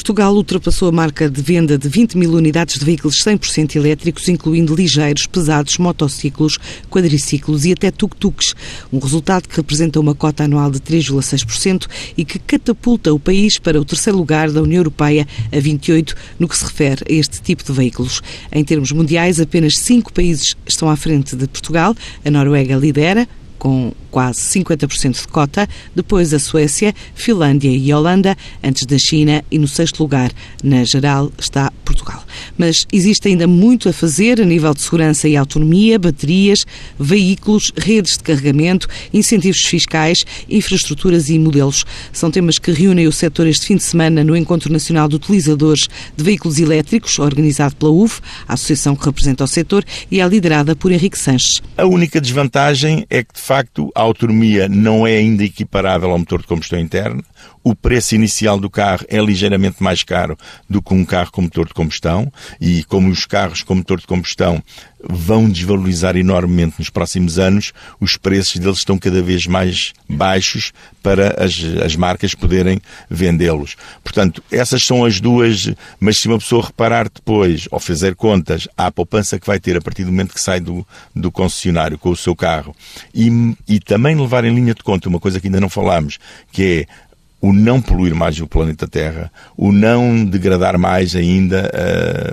Portugal ultrapassou a marca de venda de 20 mil unidades de veículos 100% elétricos, incluindo ligeiros, pesados, motociclos, quadriciclos e até tuk-tuks. Um resultado que representa uma cota anual de 3,6% e que catapulta o país para o terceiro lugar da União Europeia a 28 no que se refere a este tipo de veículos. Em termos mundiais, apenas cinco países estão à frente de Portugal. A Noruega lidera, com quase 50% de cota, depois a Suécia, Finlândia e Holanda, antes da China e no sexto lugar, na geral, está Portugal. Mas existe ainda muito a fazer a nível de segurança e autonomia, baterias, veículos, redes de carregamento, incentivos fiscais, infraestruturas e modelos. São temas que reúnem o setor este fim de semana no Encontro Nacional de Utilizadores de Veículos Elétricos, organizado pela UV, a associação que representa o setor, e é liderada por Henrique Sanches. A única desvantagem é que, de facto, a autonomia não é ainda equiparável ao motor de combustão interna. O preço inicial do carro é ligeiramente mais caro do que um carro com motor de combustão e como os carros com motor de combustão vão desvalorizar enormemente nos próximos anos, os preços deles estão cada vez mais baixos para as, as marcas poderem vendê-los. Portanto, essas são as duas, mas se uma pessoa reparar depois ou fazer contas à poupança que vai ter a partir do momento que sai do, do concessionário com o seu carro e, e também levar em linha de conta uma coisa que ainda não falámos, que é o não poluir mais o planeta Terra, o não degradar mais ainda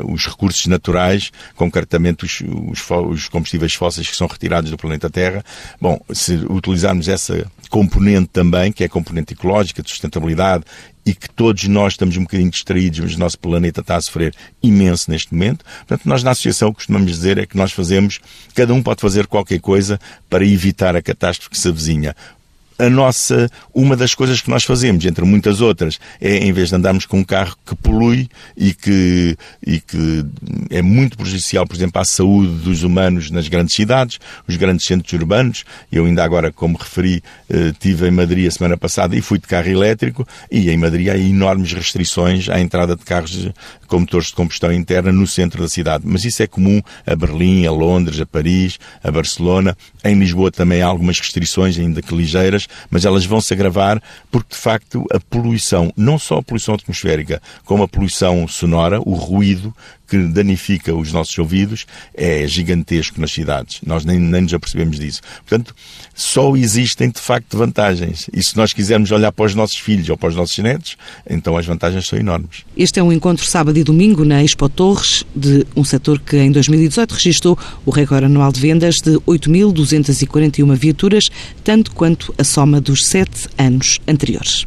uh, os recursos naturais, concretamente os, os, os, combustíveis fósseis que são retirados do planeta Terra. Bom, se utilizarmos essa componente também, que é a componente ecológica, de sustentabilidade, e que todos nós estamos um bocadinho distraídos, mas o nosso planeta está a sofrer imenso neste momento. Portanto, nós na associação costumamos dizer é que nós fazemos, cada um pode fazer qualquer coisa para evitar a catástrofe que se avizinha a nossa, uma das coisas que nós fazemos, entre muitas outras, é em vez de andarmos com um carro que polui e que, e que é muito prejudicial, por exemplo, à saúde dos humanos nas grandes cidades, os grandes centros urbanos. Eu ainda agora, como referi, eh, tive em Madrid a semana passada e fui de carro elétrico e em Madrid há enormes restrições à entrada de carros com motores de combustão interna no centro da cidade. Mas isso é comum a Berlim, a Londres, a Paris, a Barcelona. Em Lisboa também há algumas restrições, ainda que ligeiras, mas elas vão se agravar porque, de facto, a poluição, não só a poluição atmosférica, como a poluição sonora, o ruído que danifica os nossos ouvidos, é gigantesco nas cidades. Nós nem, nem nos apercebemos disso. Portanto, só existem, de facto, vantagens. E se nós quisermos olhar para os nossos filhos ou para os nossos netos, então as vantagens são enormes. Este é um encontro sábado e domingo na Expo Torres, de um setor que em 2018 registrou o recorde anual de vendas de 8.241 viaturas, tanto quanto a soma dos sete anos anteriores.